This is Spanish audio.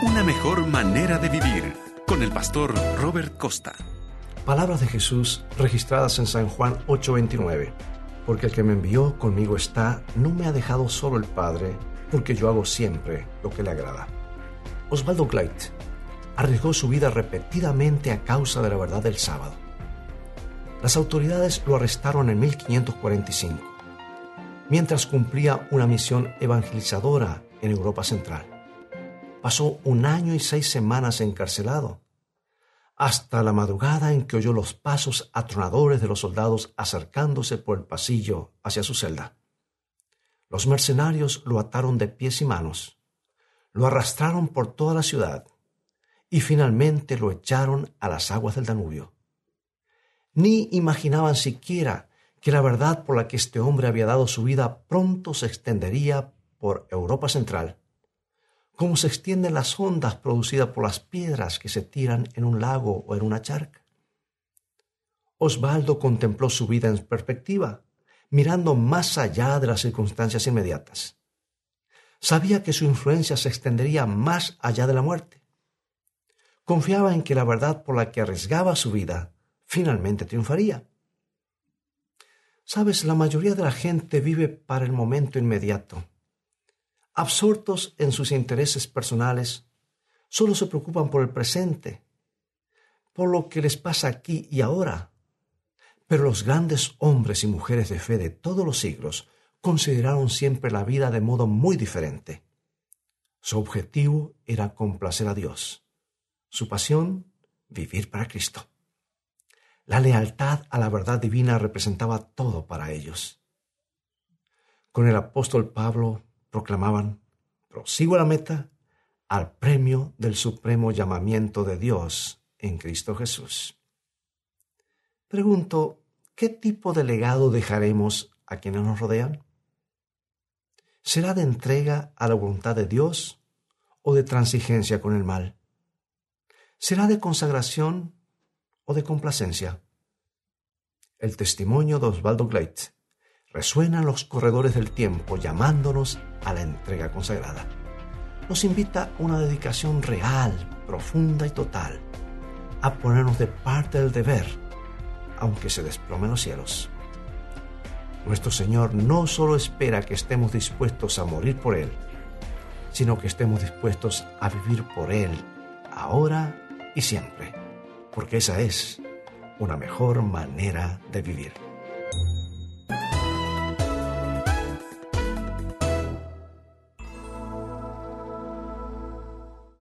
Una mejor manera de vivir con el pastor Robert Costa. Palabras de Jesús registradas en San Juan 8:29. Porque el que me envió conmigo está, no me ha dejado solo el Padre, porque yo hago siempre lo que le agrada. Osvaldo Gleit arriesgó su vida repetidamente a causa de la verdad del sábado. Las autoridades lo arrestaron en 1545, mientras cumplía una misión evangelizadora en Europa Central. Pasó un año y seis semanas encarcelado, hasta la madrugada en que oyó los pasos atronadores de los soldados acercándose por el pasillo hacia su celda. Los mercenarios lo ataron de pies y manos, lo arrastraron por toda la ciudad y finalmente lo echaron a las aguas del Danubio. Ni imaginaban siquiera que la verdad por la que este hombre había dado su vida pronto se extendería por Europa Central cómo se extienden las ondas producidas por las piedras que se tiran en un lago o en una charca. Osvaldo contempló su vida en perspectiva, mirando más allá de las circunstancias inmediatas. Sabía que su influencia se extendería más allá de la muerte. Confiaba en que la verdad por la que arriesgaba su vida finalmente triunfaría. Sabes, la mayoría de la gente vive para el momento inmediato absortos en sus intereses personales, solo se preocupan por el presente, por lo que les pasa aquí y ahora. Pero los grandes hombres y mujeres de fe de todos los siglos consideraron siempre la vida de modo muy diferente. Su objetivo era complacer a Dios. Su pasión, vivir para Cristo. La lealtad a la verdad divina representaba todo para ellos. Con el apóstol Pablo proclamaban, prosigo la meta, al premio del supremo llamamiento de Dios en Cristo Jesús. Pregunto, ¿qué tipo de legado dejaremos a quienes nos rodean? ¿Será de entrega a la voluntad de Dios o de transigencia con el mal? ¿Será de consagración o de complacencia? El testimonio de Osvaldo Gleit resuena en los corredores del tiempo llamándonos a la entrega consagrada. Nos invita a una dedicación real, profunda y total, a ponernos de parte del deber, aunque se desplomen los cielos. Nuestro Señor no solo espera que estemos dispuestos a morir por Él, sino que estemos dispuestos a vivir por Él, ahora y siempre, porque esa es una mejor manera de vivir.